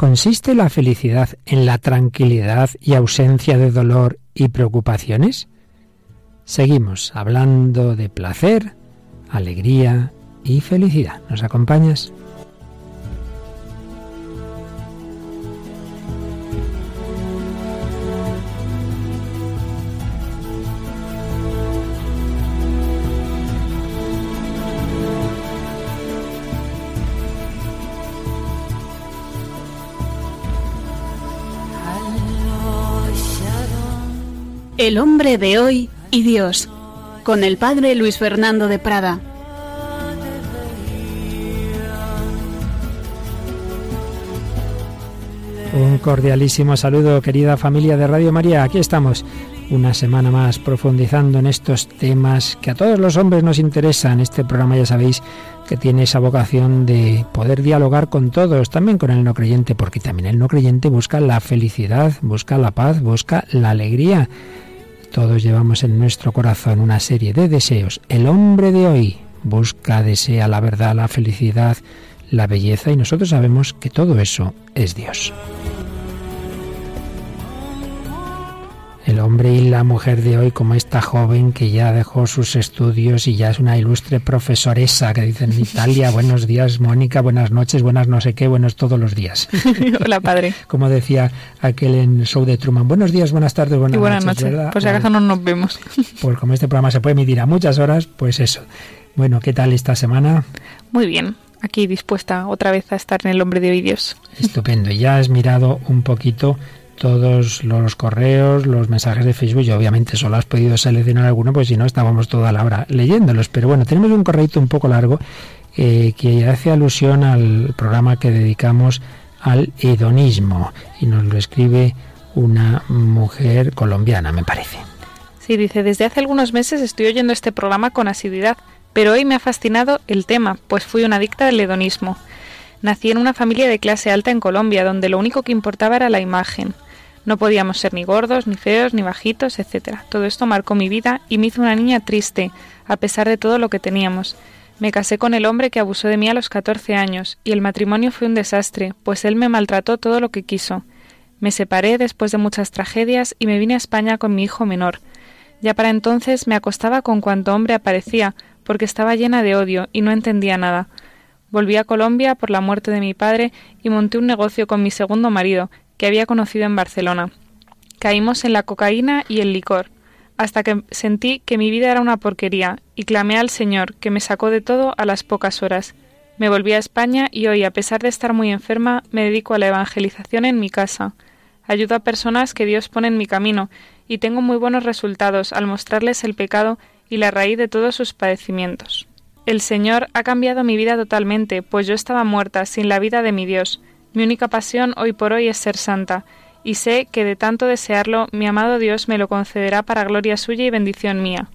¿Consiste la felicidad en la tranquilidad y ausencia de dolor y preocupaciones? Seguimos hablando de placer, alegría y felicidad. ¿Nos acompañas? El hombre de hoy y Dios, con el padre Luis Fernando de Prada. Un cordialísimo saludo, querida familia de Radio María. Aquí estamos una semana más profundizando en estos temas que a todos los hombres nos interesan. Este programa ya sabéis que tiene esa vocación de poder dialogar con todos, también con el no creyente, porque también el no creyente busca la felicidad, busca la paz, busca la alegría. Todos llevamos en nuestro corazón una serie de deseos. El hombre de hoy busca, desea la verdad, la felicidad, la belleza y nosotros sabemos que todo eso es Dios. El hombre y la mujer de hoy, como esta joven que ya dejó sus estudios y ya es una ilustre profesoresa que dicen en Italia, buenos días Mónica, buenas noches, buenas no sé qué, buenos todos los días. Hola padre. Como decía aquel en el show de Truman, buenos días, buenas tardes, buenas, y buenas noches. Pues si acaso no nos vemos. Pues como este programa se puede emitir a muchas horas, pues eso. Bueno, ¿qué tal esta semana? Muy bien, aquí dispuesta otra vez a estar en el hombre de hoy Dios. Estupendo, ya has mirado un poquito todos los correos, los mensajes de Facebook y obviamente solo has podido seleccionar alguno, pues si no estábamos toda la hora leyéndolos. Pero bueno, tenemos un correo un poco largo eh, que hace alusión al programa que dedicamos al hedonismo y nos lo escribe una mujer colombiana, me parece. Sí, dice, desde hace algunos meses estoy oyendo este programa con asiduidad, pero hoy me ha fascinado el tema, pues fui una adicta del hedonismo. Nací en una familia de clase alta en Colombia, donde lo único que importaba era la imagen. No podíamos ser ni gordos, ni feos, ni bajitos, etc. Todo esto marcó mi vida y me hizo una niña triste, a pesar de todo lo que teníamos. Me casé con el hombre que abusó de mí a los 14 años, y el matrimonio fue un desastre, pues él me maltrató todo lo que quiso. Me separé después de muchas tragedias y me vine a España con mi hijo menor. Ya para entonces me acostaba con cuanto hombre aparecía, porque estaba llena de odio y no entendía nada. Volví a Colombia por la muerte de mi padre y monté un negocio con mi segundo marido, que había conocido en Barcelona. Caímos en la cocaína y el licor, hasta que sentí que mi vida era una porquería, y clamé al Señor, que me sacó de todo a las pocas horas. Me volví a España y hoy, a pesar de estar muy enferma, me dedico a la evangelización en mi casa. Ayudo a personas que Dios pone en mi camino, y tengo muy buenos resultados al mostrarles el pecado y la raíz de todos sus padecimientos. El Señor ha cambiado mi vida totalmente, pues yo estaba muerta, sin la vida de mi Dios. Mi única pasión hoy por hoy es ser santa, y sé que de tanto desearlo, mi amado Dios me lo concederá para gloria suya y bendición mía.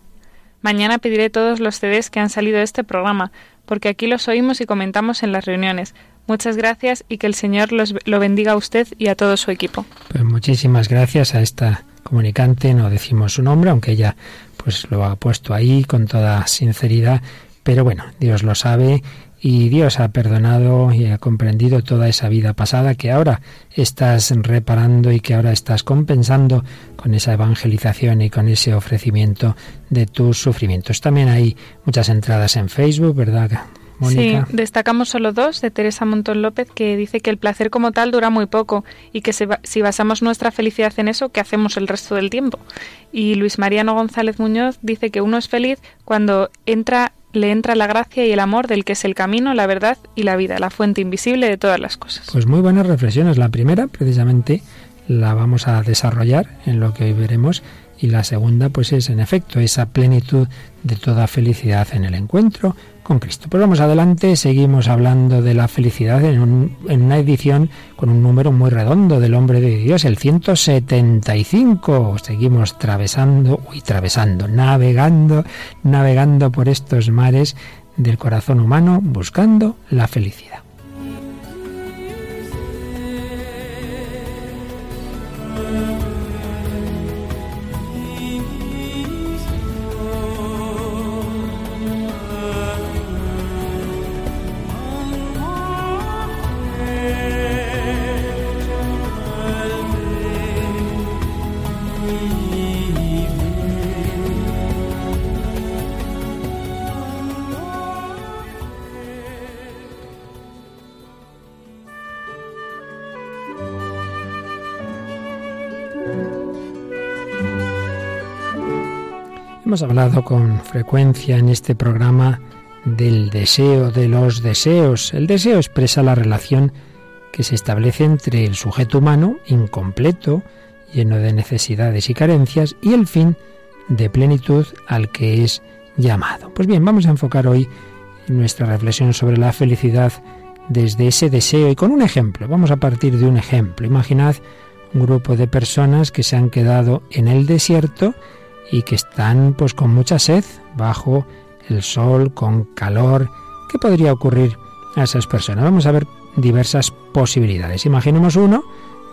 Mañana pediré todos los CDs que han salido de este programa, porque aquí los oímos y comentamos en las reuniones. Muchas gracias y que el Señor los, lo bendiga a usted y a todo su equipo. Pues muchísimas gracias a esta comunicante, no decimos su nombre, aunque ella pues lo ha puesto ahí con toda sinceridad, pero bueno, Dios lo sabe y Dios ha perdonado y ha comprendido toda esa vida pasada que ahora estás reparando y que ahora estás compensando con esa evangelización y con ese ofrecimiento de tus sufrimientos. También hay muchas entradas en Facebook, ¿verdad? Mónica? Sí, destacamos solo dos de Teresa Montón López que dice que el placer como tal dura muy poco y que si basamos nuestra felicidad en eso, ¿qué hacemos el resto del tiempo? Y Luis Mariano González Muñoz dice que uno es feliz cuando entra le entra la gracia y el amor del que es el camino, la verdad y la vida, la fuente invisible de todas las cosas. Pues muy buenas reflexiones. La primera, precisamente, la vamos a desarrollar en lo que hoy veremos y la segunda, pues es en efecto esa plenitud de toda felicidad en el encuentro con Cristo. Pues vamos adelante, seguimos hablando de la felicidad en, una edición con un número muy redondo del hombre de Dios, el 175. Seguimos atravesando, uy, atravesando, navegando, navegando por estos mares del corazón humano buscando la felicidad. Hemos hablado con frecuencia en este programa del deseo, de los deseos. El deseo expresa la relación que se establece entre el sujeto humano, incompleto, lleno de necesidades y carencias, y el fin de plenitud al que es llamado. Pues bien, vamos a enfocar hoy nuestra reflexión sobre la felicidad desde ese deseo y con un ejemplo. Vamos a partir de un ejemplo. Imaginad un grupo de personas que se han quedado en el desierto y que están pues con mucha sed, bajo el sol, con calor. ¿Qué podría ocurrir a esas personas? Vamos a ver diversas posibilidades. Imaginemos uno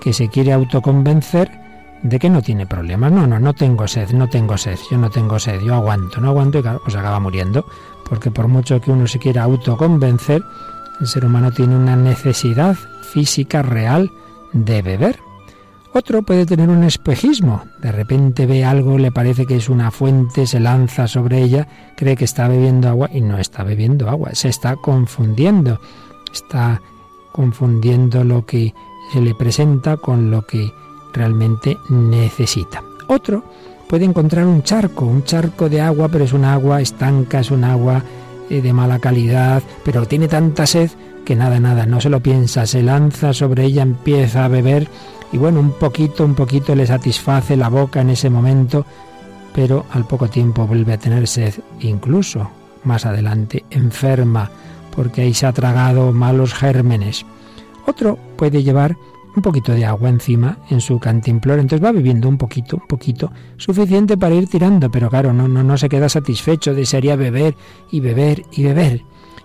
que se quiere autoconvencer de que no tiene problemas. No, no, no tengo sed, no tengo sed, yo no tengo sed, yo aguanto, no aguanto y claro, pues acaba muriendo. Porque por mucho que uno se quiera autoconvencer, el ser humano tiene una necesidad física real de beber. Otro puede tener un espejismo. De repente ve algo, le parece que es una fuente, se lanza sobre ella, cree que está bebiendo agua y no está bebiendo agua, se está confundiendo. Está confundiendo lo que se le presenta con lo que realmente necesita. Otro puede encontrar un charco, un charco de agua, pero es un agua estanca, es un agua de mala calidad, pero tiene tanta sed que nada, nada, no se lo piensa, se lanza sobre ella, empieza a beber y bueno, un poquito, un poquito le satisface la boca en ese momento, pero al poco tiempo vuelve a tener sed, incluso más adelante enferma, porque ahí se ha tragado malos gérmenes. Otro puede llevar un poquito de agua encima en su cantimplor, entonces va bebiendo un poquito, un poquito, suficiente para ir tirando, pero claro, no, no, no se queda satisfecho, desearía beber y beber y beber.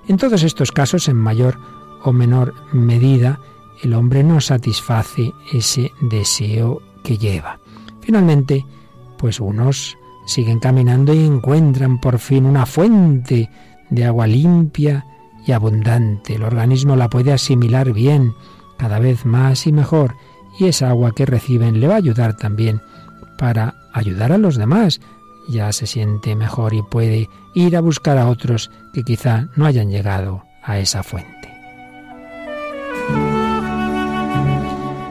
En todos estos casos, en mayor o menor medida, el hombre no satisface ese deseo que lleva. Finalmente, pues unos siguen caminando y encuentran por fin una fuente de agua limpia y abundante. El organismo la puede asimilar bien, cada vez más y mejor, y esa agua que reciben le va a ayudar también para ayudar a los demás. Ya se siente mejor y puede ir a buscar a otros que quizá no hayan llegado a esa fuente.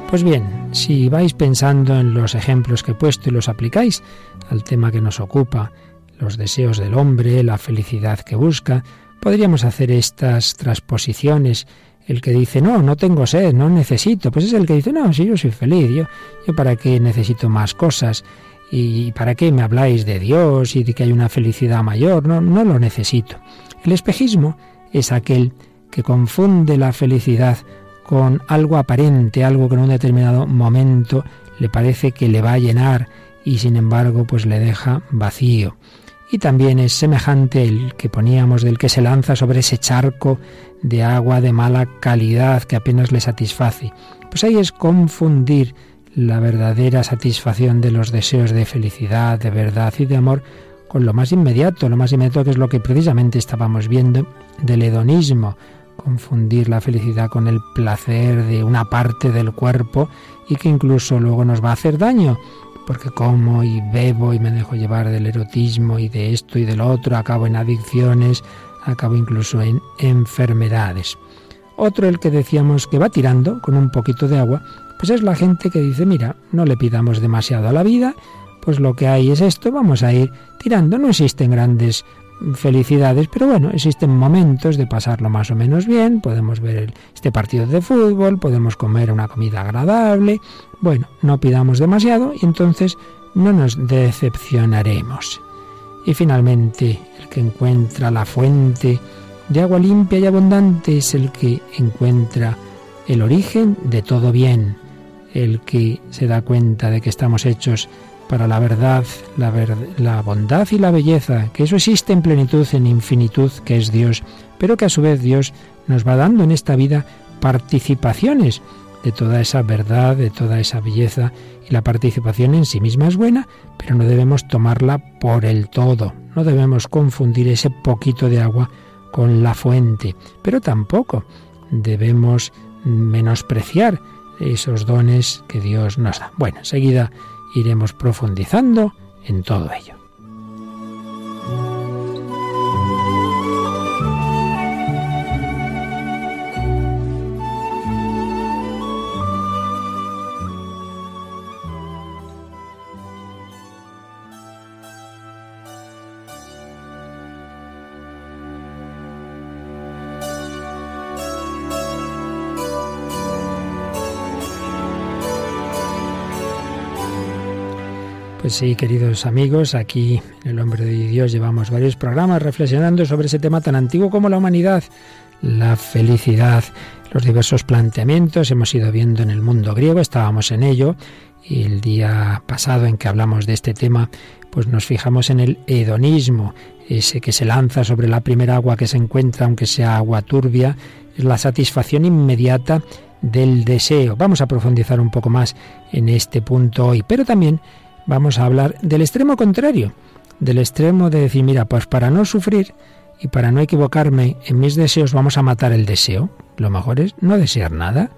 Pues bien, si vais pensando en los ejemplos que he puesto y los aplicáis al tema que nos ocupa, los deseos del hombre, la felicidad que busca, podríamos hacer estas transposiciones. El que dice, no, no tengo sed, no necesito, pues es el que dice, no, si yo soy feliz, yo, yo para qué necesito más cosas y para qué me habláis de Dios y de que hay una felicidad mayor, no, no lo necesito. El espejismo es aquel que confunde la felicidad con algo aparente, algo que en un determinado momento le parece que le va a llenar y sin embargo pues le deja vacío. Y también es semejante el que poníamos del que se lanza sobre ese charco de agua de mala calidad que apenas le satisface. Pues ahí es confundir la verdadera satisfacción de los deseos de felicidad, de verdad y de amor con lo más inmediato, lo más inmediato que es lo que precisamente estábamos viendo del hedonismo, confundir la felicidad con el placer de una parte del cuerpo y que incluso luego nos va a hacer daño, porque como y bebo y me dejo llevar del erotismo y de esto y del otro, acabo en adicciones, acabo incluso en enfermedades. Otro, el que decíamos que va tirando con un poquito de agua, pues es la gente que dice, mira, no le pidamos demasiado a la vida, pues lo que hay es esto, vamos a ir tirando, no existen grandes felicidades, pero bueno, existen momentos de pasarlo más o menos bien, podemos ver este partido de fútbol, podemos comer una comida agradable, bueno, no pidamos demasiado y entonces no nos decepcionaremos. Y finalmente, el que encuentra la fuente de agua limpia y abundante es el que encuentra el origen de todo bien, el que se da cuenta de que estamos hechos para la verdad, la, bondad y la belleza, que eso existe en plenitud, en infinitud, que es Dios, pero que a su vez Dios nos va dando en esta vida participaciones de toda esa verdad, de toda esa belleza, y la participación en sí misma es buena, pero no debemos tomarla por el todo, no debemos confundir ese poquito de agua con la fuente, pero tampoco debemos menospreciar esos dones que Dios nos da. Bueno, enseguida iremos profundizando en todo ello. Pues sí, queridos amigos, aquí en El Hombre de Dios llevamos varios programas reflexionando sobre ese tema tan antiguo como la humanidad, la felicidad, los diversos planteamientos. Hemos ido viendo en el mundo griego, estábamos en ello, y el día pasado en que hablamos de este tema, pues nos fijamos en el hedonismo, ese que se lanza sobre la primera agua que se encuentra, aunque sea agua turbia, es la satisfacción inmediata del deseo. Vamos a profundizar un poco más en este punto hoy, pero también vamos a hablar del extremo contrario, del extremo de decir, mira, pues para no sufrir y para no equivocarme en mis deseos vamos a matar el deseo. Lo mejor es no desear nada.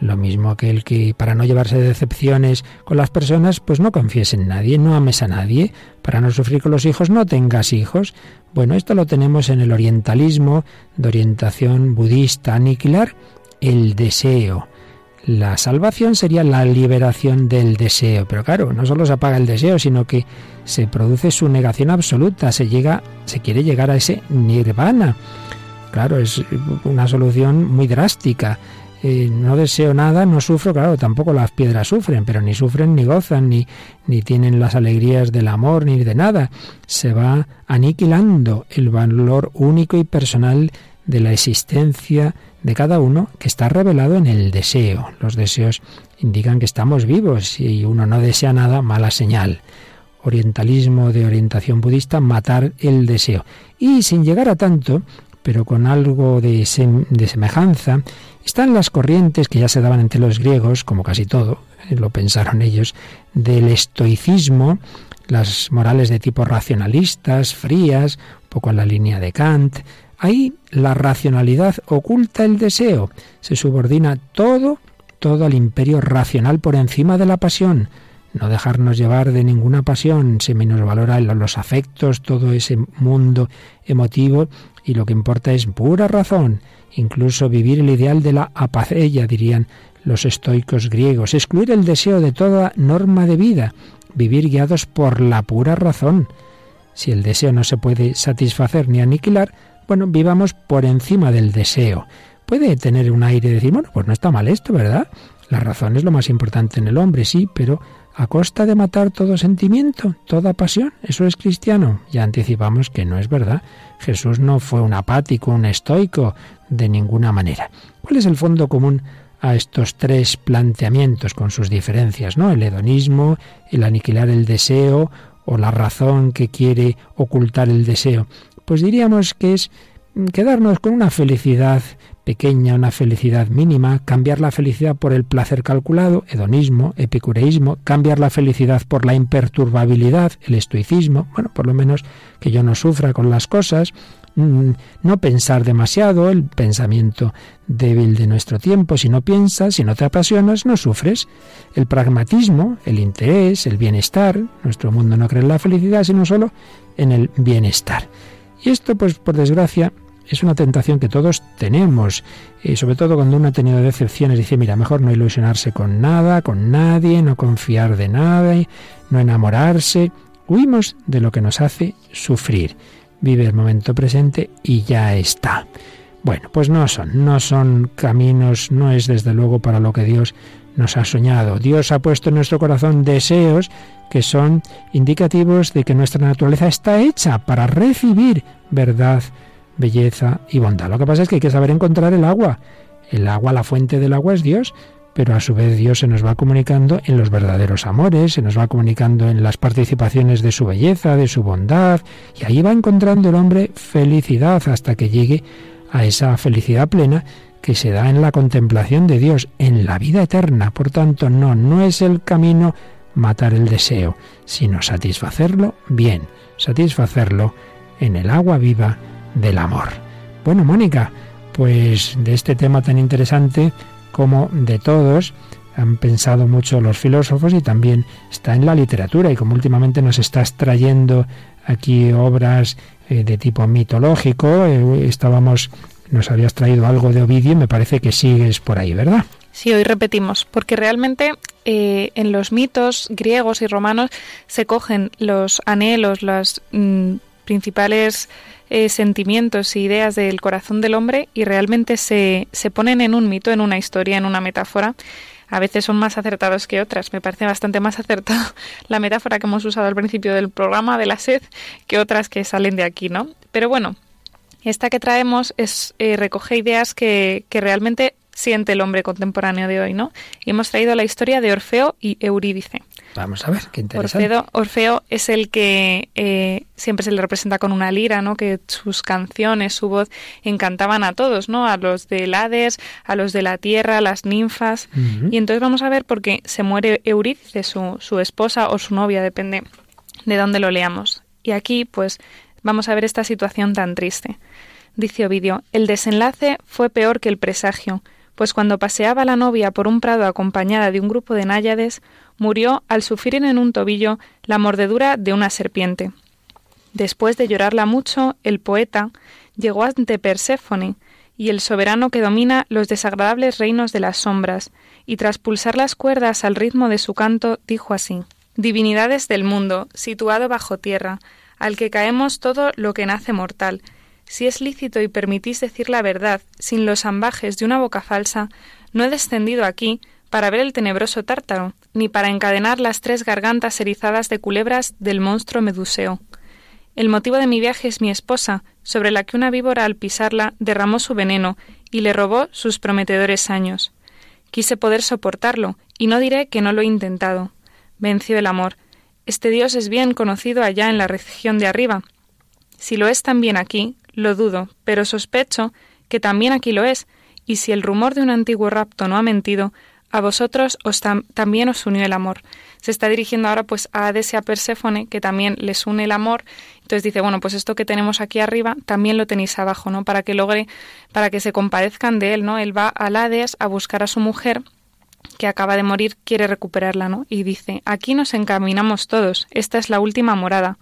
Lo mismo que el que para no llevarse decepciones con las personas, pues no confíes en nadie, no ames a nadie. Para no sufrir con los hijos, no tengas hijos. Bueno, esto lo tenemos en el orientalismo de orientación budista, aniquilar el deseo. La salvación sería la liberación del deseo, pero claro, no solo se apaga el deseo, sino que se produce su negación absoluta, se llega, se quiere llegar a ese nirvana. Claro, es una solución muy drástica. Eh, no deseo nada, no sufro, claro, tampoco las piedras sufren, pero ni sufren ni gozan, ni, ni tienen las alegrías del amor, ni de nada. Se va aniquilando el valor único y personal de la existencia de cada uno que está revelado en el deseo. Los deseos indican que estamos vivos y uno no desea nada, mala señal. Orientalismo de orientación budista, matar el deseo. Y sin llegar a tanto, pero con algo de, de semejanza, están las corrientes que ya se daban entre los griegos, como casi todo, eh, lo pensaron ellos, del estoicismo, las morales de tipo racionalistas, frías, un poco en la línea de Kant, Ahí la racionalidad oculta el deseo, se subordina todo, todo al imperio racional por encima de la pasión. No dejarnos llevar de ninguna pasión, se menosvalora los afectos, todo ese mundo emotivo y lo que importa es pura razón, incluso vivir el ideal de la apacella, dirían los estoicos griegos, excluir el deseo de toda norma de vida, vivir guiados por la pura razón. Si el deseo no se puede satisfacer ni aniquilar, bueno, vivamos por encima del deseo. Puede tener un aire de decir, bueno, pues no está mal esto, ¿verdad? La razón es lo más importante en el hombre, sí, pero a costa de matar todo sentimiento, toda pasión. ¿Eso es cristiano? Ya anticipamos que no es verdad. Jesús no fue un apático, un estoico, de ninguna manera. ¿Cuál es el fondo común a estos tres planteamientos con sus diferencias, ¿no? El hedonismo, el aniquilar el deseo o la razón que quiere ocultar el deseo. Pues diríamos que es quedarnos con una felicidad pequeña, una felicidad mínima, cambiar la felicidad por el placer calculado, hedonismo, epicureísmo, cambiar la felicidad por la imperturbabilidad, el estoicismo, bueno, por lo menos que yo no sufra con las cosas, mm, no pensar demasiado, el pensamiento débil de nuestro tiempo, si no piensas, si no te apasionas, no sufres. El pragmatismo, el interés, el bienestar, nuestro mundo no cree en la felicidad, sino solo en el bienestar. Y esto, pues por desgracia, es una tentación que todos tenemos, y sobre todo cuando uno ha tenido decepciones, dice, mira, mejor no ilusionarse con nada, con nadie, no confiar de nada, no enamorarse. Huimos de lo que nos hace sufrir. Vive el momento presente y ya está. Bueno, pues no son, no son caminos, no es desde luego para lo que Dios nos ha soñado. Dios ha puesto en nuestro corazón deseos que son indicativos de que nuestra naturaleza está hecha para recibir verdad, belleza y bondad. Lo que pasa es que hay que saber encontrar el agua. El agua, la fuente del agua es Dios, pero a su vez Dios se nos va comunicando en los verdaderos amores, se nos va comunicando en las participaciones de su belleza, de su bondad, y ahí va encontrando el hombre felicidad hasta que llegue a esa felicidad plena que se da en la contemplación de Dios, en la vida eterna. Por tanto, no, no es el camino matar el deseo, sino satisfacerlo bien, satisfacerlo en el agua viva del amor. Bueno, Mónica, pues de este tema tan interesante como de todos, han pensado mucho los filósofos y también está en la literatura y como últimamente nos estás trayendo aquí obras eh, de tipo mitológico, eh, estábamos nos habías traído algo de Ovidio y me parece que sigues por ahí, ¿verdad? Sí, hoy repetimos, porque realmente eh, en los mitos griegos y romanos se cogen los anhelos, los mm, principales eh, sentimientos e ideas del corazón del hombre y realmente se, se ponen en un mito, en una historia, en una metáfora. a veces son más acertados que otras. Me parece bastante más acertada la metáfora que hemos usado al principio del programa de la sed que otras que salen de aquí, ¿no? Pero bueno, esta que traemos es eh, recoge ideas que, que realmente siente el hombre contemporáneo de hoy, ¿no? Y hemos traído la historia de Orfeo y Eurídice. Vamos a ver, qué interesante. Orfeo, es el que eh, siempre se le representa con una lira, ¿no? Que sus canciones, su voz encantaban a todos, ¿no? A los del Hades, a los de la tierra, a las ninfas. Y entonces vamos a ver por qué se muere Eurídice, su, su esposa o su novia, depende de dónde lo leamos. Y aquí, pues, vamos a ver esta situación tan triste. Dice Ovidio, el desenlace fue peor que el presagio pues cuando paseaba la novia por un prado acompañada de un grupo de náyades, murió al sufrir en un tobillo la mordedura de una serpiente. Después de llorarla mucho, el poeta llegó ante Perséfone, y el soberano que domina los desagradables reinos de las sombras, y tras pulsar las cuerdas al ritmo de su canto, dijo así Divinidades del mundo, situado bajo tierra, al que caemos todo lo que nace mortal, si es lícito y permitís decir la verdad sin los ambajes de una boca falsa, no he descendido aquí para ver el tenebroso tártaro, ni para encadenar las tres gargantas erizadas de culebras del monstruo meduseo. El motivo de mi viaje es mi esposa, sobre la que una víbora al pisarla derramó su veneno y le robó sus prometedores años. Quise poder soportarlo, y no diré que no lo he intentado. Venció el amor. Este Dios es bien conocido allá en la región de arriba. Si lo es también aquí, lo dudo, pero sospecho que también aquí lo es, y si el rumor de un antiguo rapto no ha mentido, a vosotros os también os unió el amor. Se está dirigiendo ahora pues a Hades y a Perséfone, que también les une el amor. Entonces dice, bueno, pues esto que tenemos aquí arriba también lo tenéis abajo, ¿no? Para que logre, para que se compadezcan de él, ¿no? Él va al Hades a buscar a su mujer que acaba de morir, quiere recuperarla, ¿no? Y dice, aquí nos encaminamos todos, esta es la última morada.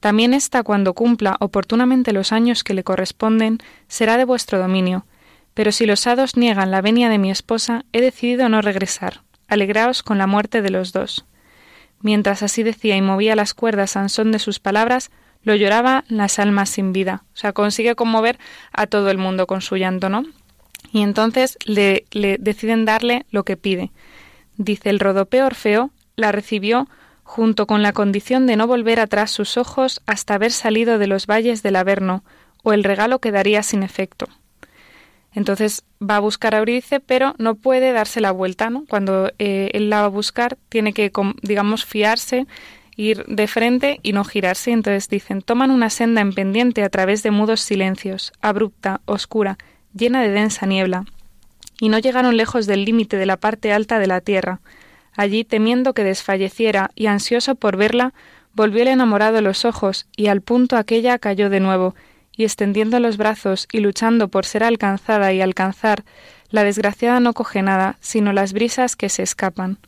También ésta, cuando cumpla oportunamente los años que le corresponden, será de vuestro dominio. Pero si los hados niegan la venia de mi esposa, he decidido no regresar. Alegraos con la muerte de los dos. Mientras así decía y movía las cuerdas a son de sus palabras, lo lloraba las almas sin vida. O sea, consigue conmover a todo el mundo con su llanto, ¿no? Y entonces le, deciden darle lo que pide. Dice el rodopeo Orfeo, la recibió junto con la condición de no volver atrás sus ojos hasta haber salido de los valles del Averno, o el regalo quedaría sin efecto. Entonces va a buscar a Eurídice, pero no puede darse la vuelta, ¿no? Cuando eh, él la va a buscar, tiene que, digamos, fiarse, ir de frente y no girarse. Entonces dicen, toman una senda en pendiente a través de mudos silencios, abrupta, oscura, llena de densa niebla, y no llegaron lejos del límite de la parte alta de la tierra, Allí, temiendo que desfalleciera y ansioso por verla, volvió el enamorado los ojos, y al punto aquella cayó de nuevo, y extendiendo los brazos y luchando por ser alcanzada y alcanzar, la desgraciada no coge nada, sino las brisas que se escapan.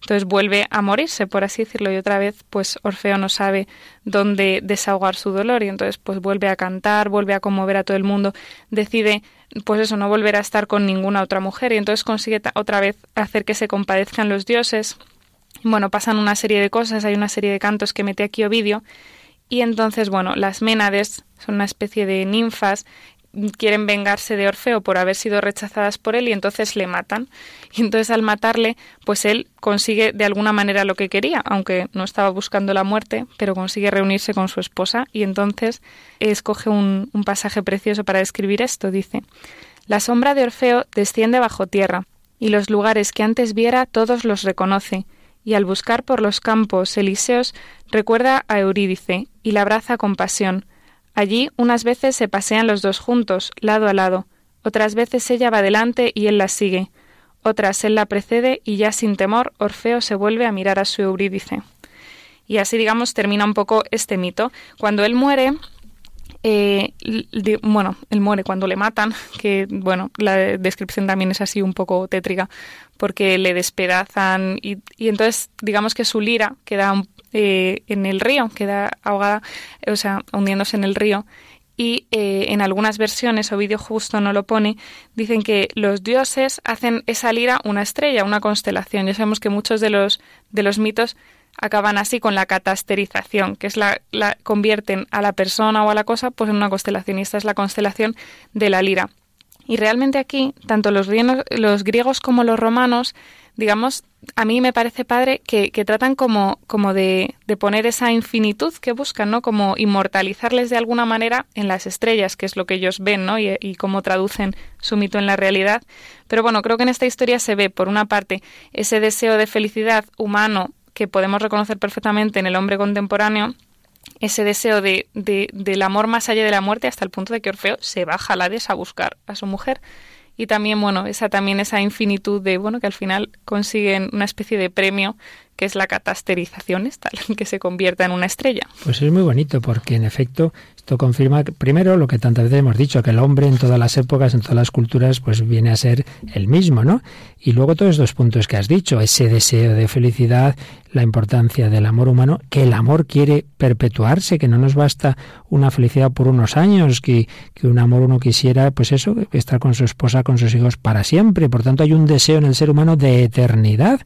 Entonces vuelve a morirse, por así decirlo, y otra vez, pues Orfeo no sabe dónde desahogar su dolor, y entonces pues vuelve a cantar, vuelve a conmover a todo el mundo, decide pues eso, no volver a estar con ninguna otra mujer y entonces consigue otra vez hacer que se compadezcan los dioses. Bueno, pasan una serie de cosas, hay una serie de cantos que mete aquí Ovidio y entonces, bueno, las Ménades son una especie de ninfas quieren vengarse de Orfeo por haber sido rechazadas por él y entonces le matan. Y entonces al matarle, pues él consigue de alguna manera lo que quería, aunque no estaba buscando la muerte, pero consigue reunirse con su esposa y entonces escoge un, un pasaje precioso para describir esto. Dice, La sombra de Orfeo desciende bajo tierra, y los lugares que antes viera todos los reconoce, y al buscar por los campos elíseos recuerda a Eurídice y la abraza con pasión, Allí unas veces se pasean los dos juntos, lado a lado, otras veces ella va delante y él la sigue, otras él la precede y ya sin temor Orfeo se vuelve a mirar a su Eurídice. Y así, digamos, termina un poco este mito. Cuando él muere, eh, bueno, él muere cuando le matan, que bueno, la descripción también es así un poco tétrica, porque le despedazan y, y entonces digamos que su lira queda eh, en el río, queda ahogada, o sea, hundiéndose en el río. Y eh, en algunas versiones, Ovidio justo no lo pone, dicen que los dioses hacen esa lira una estrella, una constelación. Ya sabemos que muchos de los, de los mitos acaban así con la catasterización, que es la, convierten a la persona o a la cosa pues en una constelación. Y esta es la constelación de la lira. Y realmente aquí, tanto los los griegos como los romanos, digamos, a mí me parece padre que, tratan como, como de, poner esa infinitud que buscan, ¿no? Como inmortalizarles de alguna manera en las estrellas, que es lo que ellos ven, ¿no? Y, y cómo traducen su mito en la realidad. Pero bueno, creo que en esta historia se ve, por una parte, ese deseo de felicidad humano que podemos reconocer perfectamente en el hombre contemporáneo, ese deseo de, de, del amor más allá de la muerte hasta el punto de que Orfeo se baja a Hades a buscar a su mujer y también bueno esa también esa infinitud de bueno que al final consiguen una especie de premio que es la catasterización esta, que se convierta en una estrella. Pues es muy bonito porque en efecto esto confirma primero lo que tantas veces hemos dicho que el hombre en todas las épocas, en todas las culturas pues viene a ser el mismo, ¿no? Y luego todos estos puntos que has dicho, ese deseo de felicidad, la importancia del amor humano, que el amor quiere perpetuarse, que no nos basta una felicidad por unos años, que, que un amor uno quisiera, pues eso, estar con su esposa, con sus hijos para siempre. Por tanto, hay un deseo en el ser humano de eternidad.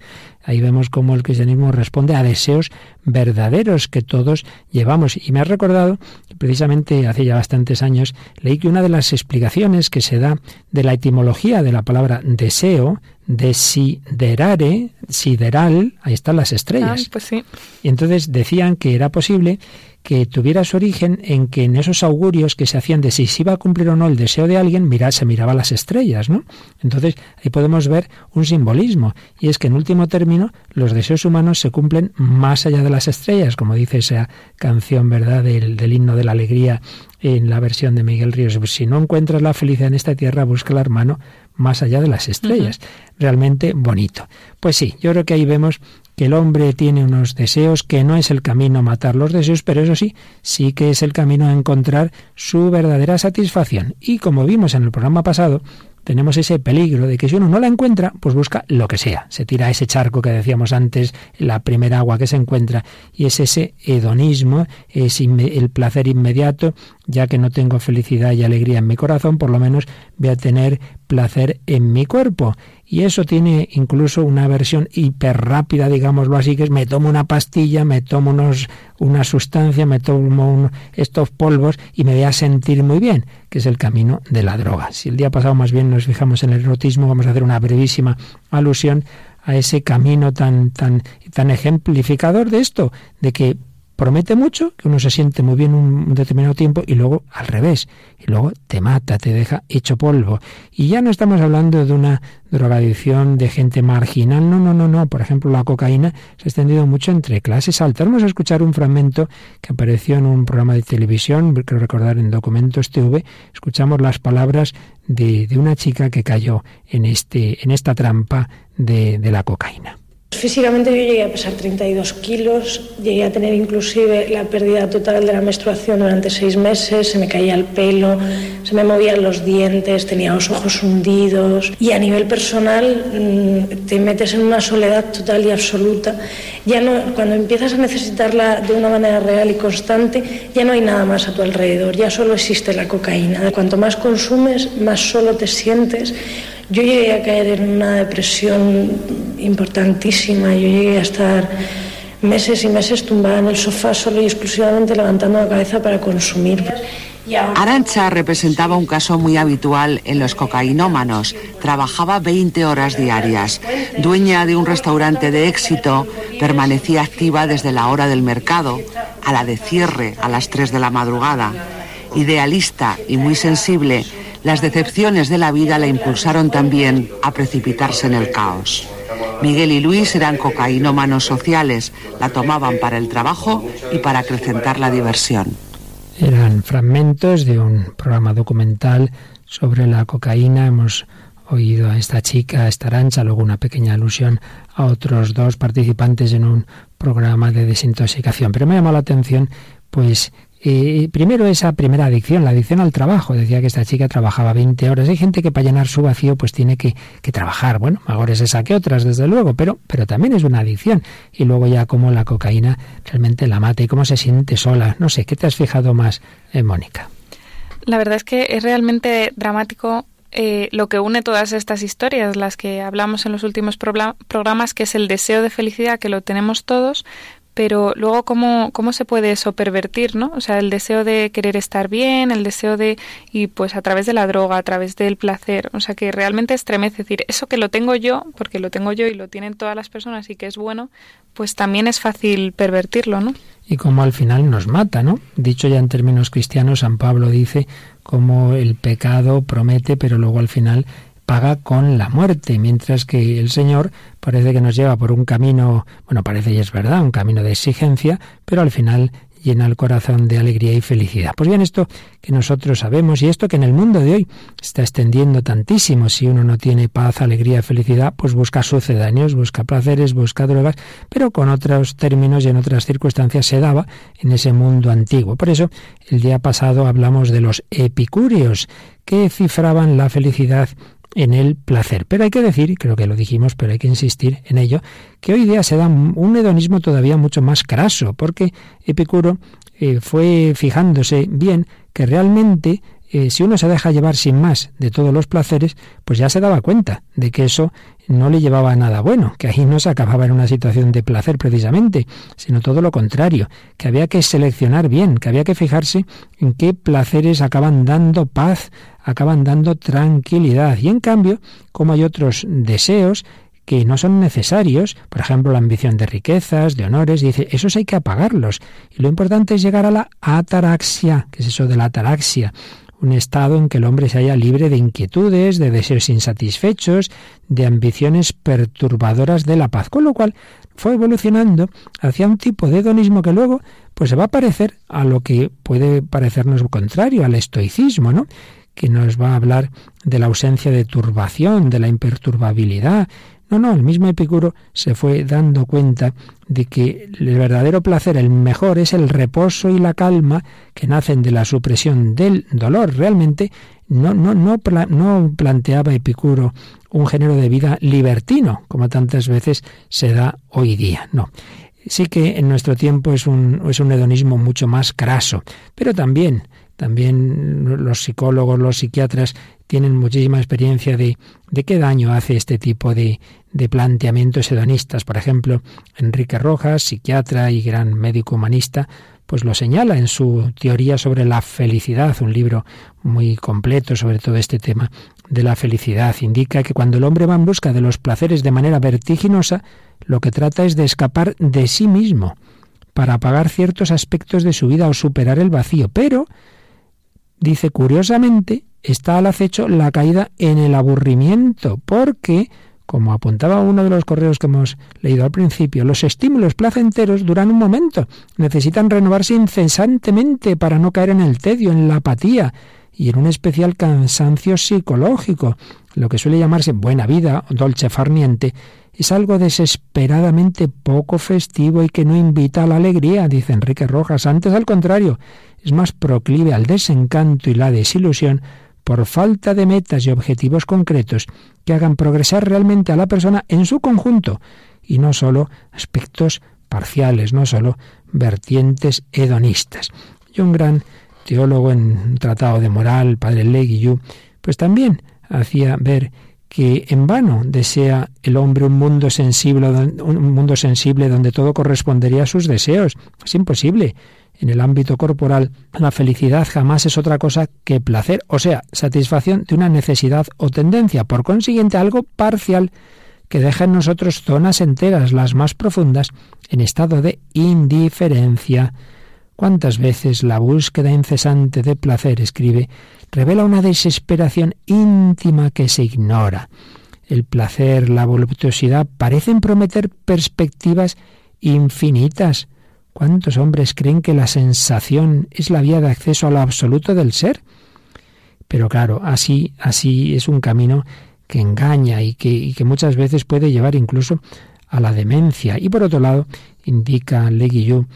Ahí vemos cómo el cristianismo responde a deseos verdaderos que todos llevamos. Y me ha recordado, precisamente hace ya bastantes años, leí que una de las explicaciones que se da de la etimología de la palabra deseo, desiderare, sideral, ahí están las estrellas. Ah, pues sí. Y entonces decían que era posible que tuviera su origen en que en esos augurios que se hacían de si se iba a cumplir o no el deseo de alguien, mira, se miraba las estrellas, ¿no? Entonces ahí podemos ver un simbolismo, y es que en último término los deseos humanos se cumplen más allá de las estrellas, como dice esa canción, ¿verdad?, del, del himno de la alegría en la versión de Miguel Ríos. Si no encuentras la felicidad en esta tierra, busca la hermano más allá de las estrellas. Realmente bonito. Pues sí, yo creo que ahí vemos que el hombre tiene unos deseos, que no es el camino matar los deseos, pero eso sí, sí que es el camino a encontrar su verdadera satisfacción. Y como vimos en el programa pasado, tenemos ese peligro de que si uno no la encuentra, pues busca lo que sea. Se tira ese charco que decíamos antes, la primera agua que se encuentra, y es ese hedonismo, es el placer inmediato, ya que no tengo felicidad y alegría en mi corazón, por lo menos voy a tener placer en mi cuerpo. Y eso tiene incluso una versión hiper rápida, digámoslo así, que es me tomo una pastilla, me tomo unos, una sustancia, me tomo estos polvos y me voy a sentir muy bien, que es el camino de la droga. Si el día pasado más bien nos fijamos en el erotismo, vamos a hacer una brevísima alusión a ese camino tan, tan, tan ejemplificador de esto, de que promete mucho, que uno se siente muy bien un determinado tiempo y luego al revés, y luego te mata, te deja hecho polvo. Y ya no estamos hablando de una drogadicción de gente marginal, no, no, no, no. Por ejemplo, la cocaína se ha extendido mucho entre clases altas. Vamos a escuchar un fragmento que apareció en un programa de televisión, creo recordar en Documentos TV. Escuchamos las palabras de, de una chica que cayó en, este, en esta trampa de, de la cocaína. Físicamente yo llegué a pesar 32 kilos, llegué a tener inclusive la pérdida total de la menstruación durante seis meses, se me caía el pelo, se me movían los dientes, tenía los ojos hundidos y a nivel personal mm, te metes en una soledad total y absoluta. Ya no, cuando empiezas a necesitarla de una manera real y constante, ya no hay nada más a tu alrededor, ya solo existe la cocaína. Cuanto más consumes, más solo te sientes yo llegué a caer en una depresión importantísima, yo llegué a estar meses y meses tumbada en el sofá solo y exclusivamente levantando la cabeza para consumir. Arancha representaba un caso muy habitual en los cocainómanos. Trabajaba 20 horas diarias. Dueña de un restaurante de éxito, permanecía activa desde la hora del mercado a la de cierre a las 3 de la madrugada. Idealista y muy sensible, las decepciones de la vida la impulsaron también a precipitarse en el caos. Miguel y Luis eran cocainómanos sociales, la tomaban para el trabajo y para acrecentar la diversión. Eran fragmentos de un programa documental sobre la cocaína. Hemos oído a esta chica, a esta arancha, luego una pequeña alusión a otros dos participantes en un programa de desintoxicación. Pero me llamó la atención, pues, eh, primero esa primera adicción, la adicción al trabajo. Decía que esta chica trabajaba 20 horas. Hay gente que para llenar su vacío pues tiene que, trabajar. Bueno, mejor es esa que otras, desde luego, pero, pero también es una adicción. Y luego ya como la cocaína realmente la mata y cómo se siente sola. No sé, ¿qué te has fijado más, eh, Mónica? La verdad es que es realmente dramático eh, lo que une todas estas historias, las que hablamos en los últimos programas, que es el deseo de felicidad que lo tenemos todos, pero luego cómo, cómo se puede eso pervertir, ¿no? O sea, el deseo de querer estar bien, el deseo de, y pues a través de la droga, a través del placer, o sea, que realmente estremece, es decir, eso que lo tengo yo, porque lo tengo yo y lo tienen todas las personas y que es bueno, pues también es fácil pervertirlo, ¿no? Y como al final nos mata, ¿no? Dicho ya en términos cristianos, San Pablo dice como el pecado promete, pero luego al final paga con la muerte, mientras que el Señor parece que nos lleva por un camino, bueno, parece y es verdad, un camino de exigencia, pero al final llena el corazón de alegría y felicidad. Pues bien, esto que nosotros sabemos y esto que en el mundo de hoy está extendiendo tantísimo, si uno no tiene paz, alegría, felicidad, pues busca sucedáneos, busca placeres, busca drogas, pero con otros términos y en otras circunstancias se daba en ese mundo antiguo. Por eso, el día pasado hablamos de los epicúreos, que cifraban la felicidad en el placer. Pero hay que decir, creo que lo dijimos, pero hay que insistir en ello, que hoy día se da un hedonismo todavía mucho más craso, porque Epicuro eh, fue fijándose bien que realmente eh, si uno se deja llevar sin más de todos los placeres, pues ya se daba cuenta de que eso no le llevaba a nada bueno, que ahí no se acababa en una situación de placer precisamente, sino todo lo contrario, que había que seleccionar bien, que había que fijarse en qué placeres acaban dando paz, acaban dando tranquilidad. Y en cambio, como hay otros deseos que no son necesarios, por ejemplo, la ambición de riquezas, de honores, dice, esos hay que apagarlos. Y lo importante es llegar a la ataraxia, que es eso de la ataraxia, un estado en que el hombre se haya libre de inquietudes, de deseos insatisfechos, de ambiciones perturbadoras de la paz, con lo cual fue evolucionando hacia un tipo de hedonismo que luego pues se va a parecer a lo que puede parecernos contrario, al estoicismo, ¿no? Que nos va a hablar de la ausencia de turbación, de la imperturbabilidad. No, no, el mismo Epicuro se fue dando cuenta de que el verdadero placer, el mejor, es el reposo y la calma que nacen de la supresión del dolor. Realmente no, no, no, planteaba Epicuro un género de vida libertino, como tantas veces se da hoy día. No. Sí que en nuestro tiempo es un, es un hedonismo mucho más craso, pero también también los psicólogos, los psiquiatras tienen muchísima experiencia de, de qué daño hace este tipo de, de planteamientos hedonistas. Por ejemplo, Enrique Rojas, psiquiatra y gran médico humanista, pues lo señala en su teoría sobre la felicidad, un libro muy completo sobre todo este tema de la felicidad. Indica que cuando el hombre va en busca de los placeres de manera vertiginosa, lo que trata es de escapar de sí mismo para apagar ciertos aspectos de su vida o superar el vacío, pero dice curiosamente, está al acecho la caída en el aburrimiento, porque, como apuntaba uno de los correos que hemos leído al principio, los estímulos placenteros duran un momento, necesitan renovarse incesantemente para no caer en el tedio, en la apatía y en un especial cansancio psicológico. Lo que suele llamarse buena vida dolce farniente es algo desesperadamente poco festivo y que no invita a la alegría, dice Enrique Rojas. Antes, al contrario, es más proclive al desencanto y la desilusión por falta de metas y objetivos concretos que hagan progresar realmente a la persona en su conjunto y no solo aspectos parciales, no solo vertientes hedonistas. Y un gran teólogo en tratado de moral, padre Leguillou, pues también hacía ver que en vano desea el hombre un mundo sensible, un mundo sensible donde todo correspondería a sus deseos. Es imposible en el ámbito corporal, la felicidad jamás es otra cosa que placer, o sea, satisfacción de una necesidad o tendencia, por consiguiente algo parcial que deja en nosotros zonas enteras, las más profundas, en estado de indiferencia. ¿Cuántas veces la búsqueda incesante de placer, escribe, revela una desesperación íntima que se ignora? El placer, la voluptuosidad parecen prometer perspectivas infinitas, ¿Cuántos hombres creen que la sensación es la vía de acceso a lo absoluto del ser? Pero claro, así, así es un camino que engaña y que, y que muchas veces puede llevar incluso a la demencia. Y por otro lado, indica Leguillou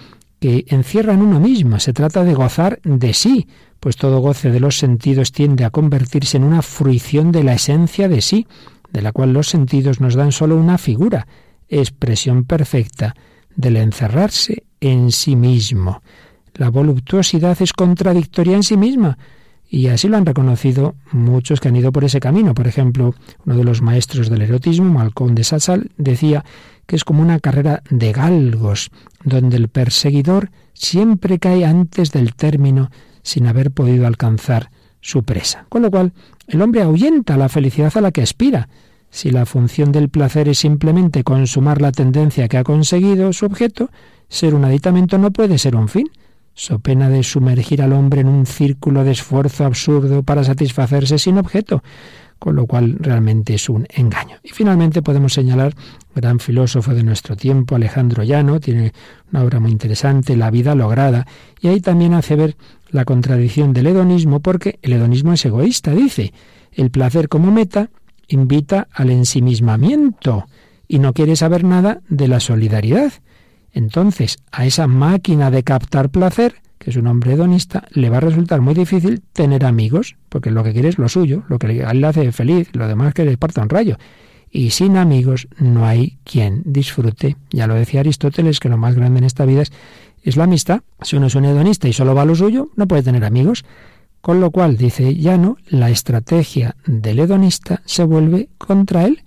que encierra en uno mismo, se trata de gozar de sí, pues todo goce de los sentidos tiende a convertirse en una fruición de la esencia de sí, de la cual los sentidos nos dan solo una figura, expresión perfecta del encerrarse en sí mismo. La voluptuosidad es contradictoria en sí misma. Y así lo han reconocido muchos que han ido por ese camino. Por ejemplo, uno de los maestros del erotismo, Malcolm de Sassal, decía que es como una carrera de galgos, donde el perseguidor siempre cae antes del término sin haber podido alcanzar su presa. Con lo cual, el hombre ahuyenta la felicidad a la que aspira. Si la función del placer es simplemente consumar la tendencia que ha conseguido su objeto, ser un aditamento no puede ser un fin, so pena de sumergir al hombre en un círculo de esfuerzo absurdo para satisfacerse sin objeto, con lo cual realmente es un engaño. Y finalmente podemos señalar, gran filósofo de nuestro tiempo, Alejandro Llano, tiene una obra muy interesante, La vida lograda, y ahí también hace ver la contradicción del hedonismo, porque el hedonismo es egoísta, dice, el placer como meta invita al ensimismamiento y no quiere saber nada de la solidaridad. Entonces, a esa máquina de captar placer, que es un hombre hedonista, le va a resultar muy difícil tener amigos, porque lo que quiere es lo suyo, lo que le hace feliz, lo demás que le parta un rayo. Y sin amigos no hay quien disfrute. Ya lo decía Aristóteles, que lo más grande en esta vida es, es la amistad. Si uno es un hedonista y solo va a lo suyo, no puede tener amigos. Con lo cual, dice Llano, la estrategia del hedonista se vuelve contra él.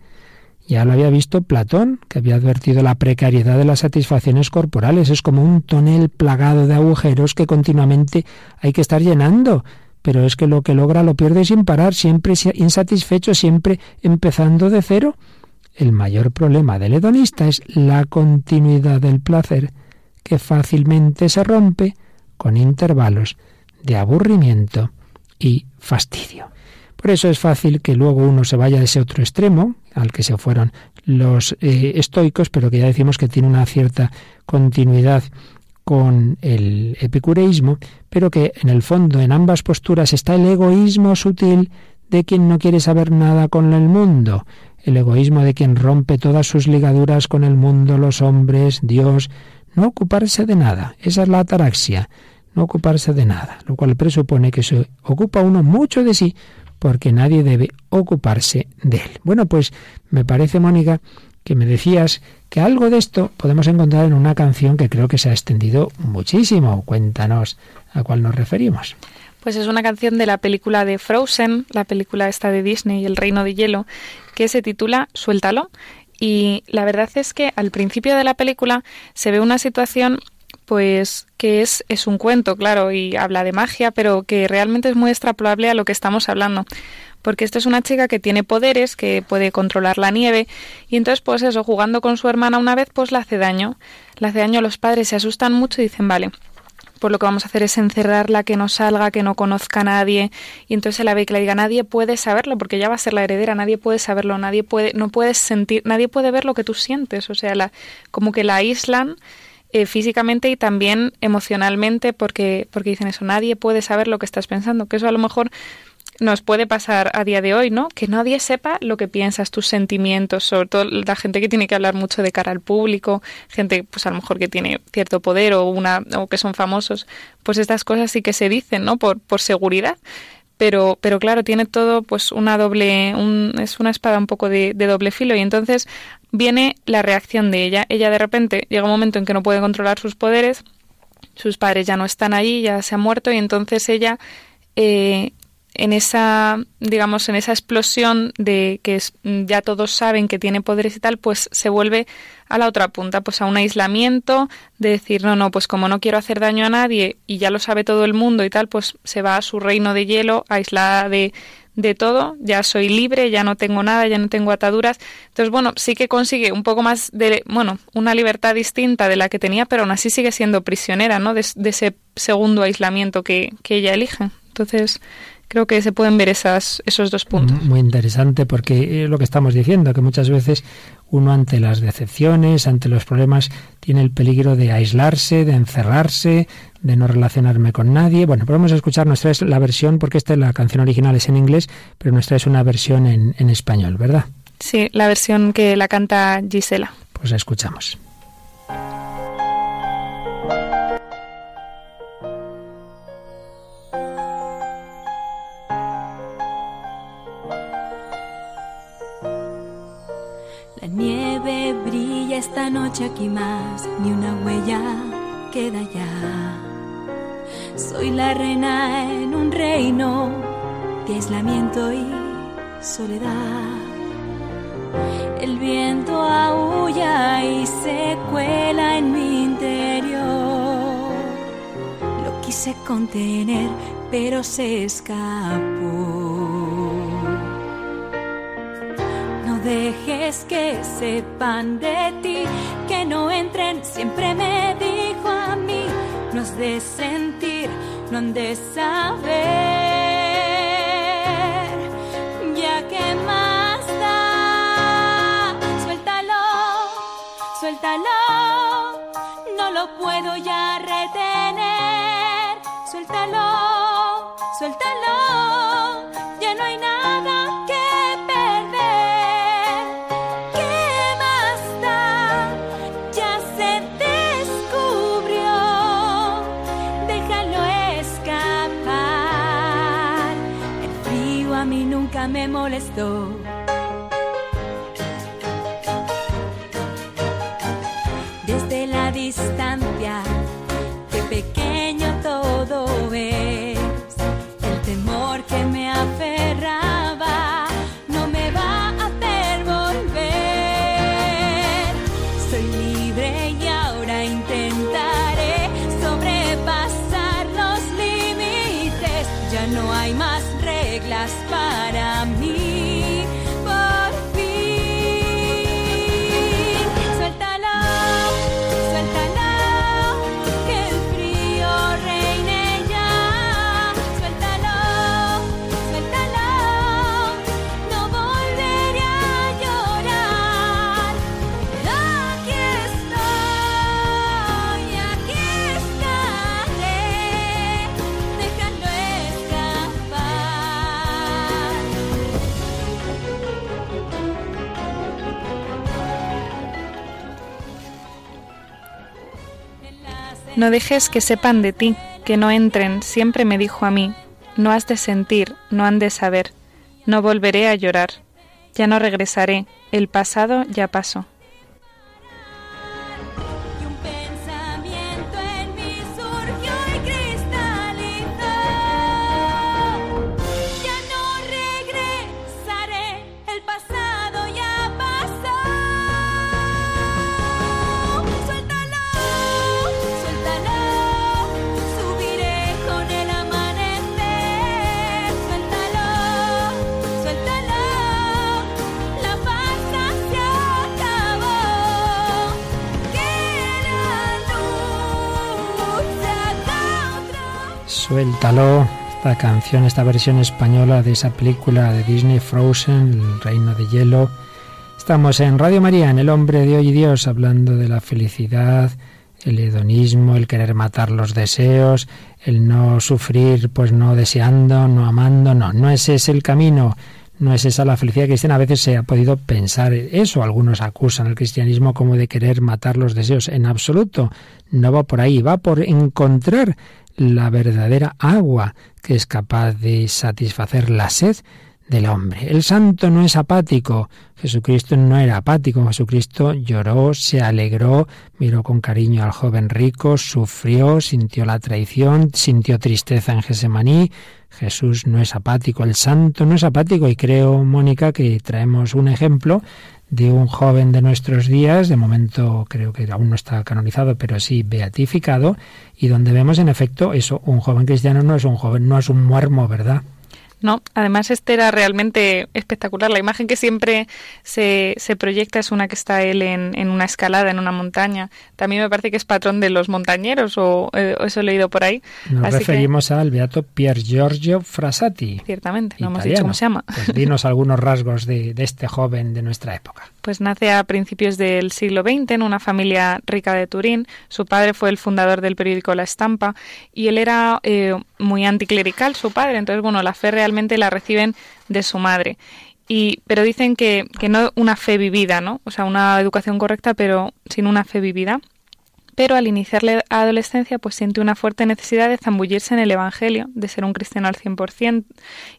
Ya lo había visto Platón, que había advertido la precariedad de las satisfacciones corporales. Es como un tonel plagado de agujeros que continuamente hay que estar llenando. Pero es que lo que logra lo pierde sin parar, siempre insatisfecho, siempre empezando de cero. El mayor problema del hedonista es la continuidad del placer, que fácilmente se rompe con intervalos de aburrimiento y fastidio. Por eso es fácil que luego uno se vaya a ese otro extremo, al que se fueron los eh, estoicos, pero que ya decimos que tiene una cierta continuidad con el epicureísmo, pero que en el fondo en ambas posturas está el egoísmo sutil de quien no quiere saber nada con el mundo, el egoísmo de quien rompe todas sus ligaduras con el mundo, los hombres, Dios, no ocuparse de nada. Esa es la ataraxia, no ocuparse de nada, lo cual presupone que se ocupa uno mucho de sí porque nadie debe ocuparse de él. Bueno, pues me parece, Mónica, que me decías que algo de esto podemos encontrar en una canción que creo que se ha extendido muchísimo. Cuéntanos a cuál nos referimos. Pues es una canción de la película de Frozen, la película esta de Disney, El Reino de Hielo, que se titula Suéltalo. Y la verdad es que al principio de la película se ve una situación pues que es, es un cuento, claro, y habla de magia, pero que realmente es muy extrapolable a lo que estamos hablando. Porque esta es una chica que tiene poderes, que puede controlar la nieve, y entonces, pues eso, jugando con su hermana una vez, pues le hace daño. Le hace daño, los padres se asustan mucho y dicen, vale, pues lo que vamos a hacer es encerrarla, que no salga, que no conozca a nadie, y entonces la ve que le diga, nadie puede saberlo, porque ya va a ser la heredera, nadie puede saberlo, nadie puede, no puedes sentir, nadie puede ver lo que tú sientes, o sea, la, como que la aíslan eh, físicamente y también emocionalmente porque, porque dicen eso, nadie puede saber lo que estás pensando, que eso a lo mejor nos puede pasar a día de hoy, ¿no? Que nadie sepa lo que piensas, tus sentimientos, sobre todo la gente que tiene que hablar mucho de cara al público, gente pues a lo mejor que tiene cierto poder o una o que son famosos, pues estas cosas sí que se dicen, ¿no? Por por seguridad. Pero, pero claro, tiene todo pues una doble, un, es una espada un poco de, de doble filo y entonces viene la reacción de ella. Ella de repente llega un momento en que no puede controlar sus poderes, sus padres ya no están allí, ya se han muerto y entonces ella eh, en esa digamos en esa explosión de que ya todos saben que tiene poderes y tal pues se vuelve a la otra punta pues a un aislamiento de decir no no pues como no quiero hacer daño a nadie y ya lo sabe todo el mundo y tal pues se va a su reino de hielo aislada de de todo, ya soy libre, ya no tengo nada, ya no tengo ataduras. Entonces, bueno, sí que consigue un poco más de, bueno, una libertad distinta de la que tenía, pero aún así sigue siendo prisionera, ¿no? De, ese segundo aislamiento que, que ella elige. Entonces, creo que se pueden ver esas, esos dos puntos. Muy interesante porque lo que estamos diciendo, que muchas veces uno ante las decepciones, ante los problemas, tiene el peligro de aislarse, de encerrarse, de no relacionarme con nadie. Bueno, podemos escuchar nuestra es la versión, porque esta la canción original es en inglés, pero nuestra es una versión en, en español, ¿verdad? Sí, la versión que la canta Gisela. Pues la escuchamos. La nieve brilla esta noche aquí más, ni una huella queda ya. Soy la reina en un reino de aislamiento y soledad. El viento aúlla y se cuela en mi interior. Lo quise contener, pero se escapó. No que sepan de ti, que no entren, siempre me dijo a mí, no has de sentir, no han de saber. no lo puedo ya retener. Suéltalo, suéltalo, me No dejes que sepan de ti, que no entren, siempre me dijo a mí, no has de sentir, no han de saber, no volveré a llorar, ya no regresaré, el pasado ya pasó. Suéltalo, esta canción, esta versión española de esa película de Disney Frozen, El Reino de Hielo. Estamos en Radio María, en El Hombre de Hoy y Dios, hablando de la felicidad, el hedonismo, el querer matar los deseos, el no sufrir, pues no deseando, no amando, no, no ese es el camino. No es esa la felicidad cristiana. A veces se ha podido pensar eso. Algunos acusan al cristianismo como de querer matar los deseos. En absoluto. No va por ahí. Va por encontrar la verdadera agua que es capaz de satisfacer la sed del hombre. El santo no es apático. Jesucristo no era apático. Jesucristo lloró, se alegró, miró con cariño al joven rico, sufrió, sintió la traición, sintió tristeza en Gesemaní. Jesús no es apático. El santo no es apático. Y creo, Mónica, que traemos un ejemplo de un joven de nuestros días, de momento creo que aún no está canonizado, pero sí beatificado, y donde vemos en efecto eso, un joven cristiano no es un joven, no es un muermo, ¿verdad? No, además este era realmente espectacular. La imagen que siempre se, se proyecta es una que está él en, en, una escalada, en una montaña. También me parece que es patrón de los montañeros, o, eh, eso he leído por ahí. Nos referimos al beato Pier Giorgio Frassati. Ciertamente, no hemos dicho cómo se llama. Pues dinos algunos rasgos de, de este joven de nuestra época. Pues nace a principios del siglo XX en una familia rica de Turín. Su padre fue el fundador del periódico La Estampa y él era eh, muy anticlerical, su padre. Entonces, bueno, la fe la reciben de su madre. Y, pero dicen que, que no una fe vivida, ¿no? O sea, una educación correcta, pero sin una fe vivida pero al iniciar la adolescencia pues siente una fuerte necesidad de zambullirse en el Evangelio, de ser un cristiano al 100%,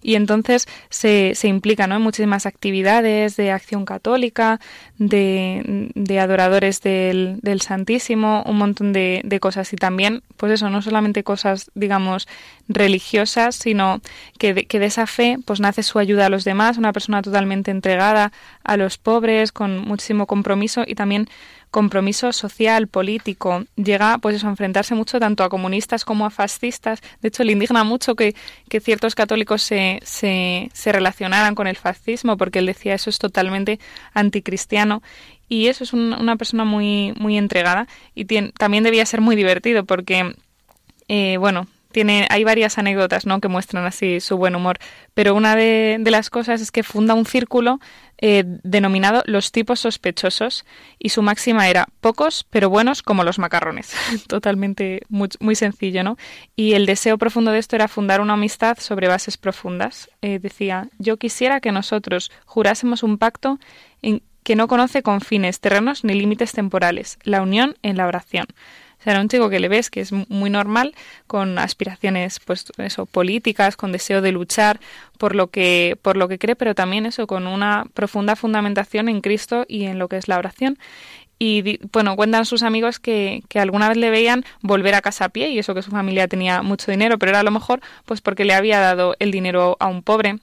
y entonces se, se implica ¿no? en muchísimas actividades de acción católica, de, de adoradores del, del, Santísimo, un montón de, de, cosas, y también, pues eso, no solamente cosas, digamos, religiosas, sino que de, que de esa fe pues nace su ayuda a los demás, una persona totalmente entregada a los pobres, con muchísimo compromiso y también compromiso social, político, llega pues a enfrentarse mucho tanto a comunistas como a fascistas. De hecho, le indigna mucho que, ciertos católicos se, se, se relacionaran con el fascismo, porque él decía eso es totalmente anticristiano y eso es una persona muy muy entregada y también debía ser muy divertido porque eh, bueno tiene, hay varias anécdotas ¿no? que muestran así su buen humor, pero una de, las cosas es que funda un círculo eh, denominado los tipos sospechosos y su máxima era pocos pero buenos como los macarrones. Totalmente muy, sencillo, ¿no? Y el deseo profundo de esto era fundar una amistad sobre bases profundas. Eh, decía, yo quisiera que nosotros jurásemos un pacto en, que no conoce confines terrenos ni límites temporales, la unión en la oración. Era un chico que le ves que es muy normal, con aspiraciones, pues eso, políticas, con deseo de luchar por lo que, por lo que cree, pero también eso, con una profunda fundamentación en Cristo y en lo que es la oración. Y bueno, cuentan sus amigos que, que alguna vez le veían volver a casa a pie, y eso que su familia tenía mucho dinero, pero era a lo mejor pues porque le había dado el dinero a un pobre.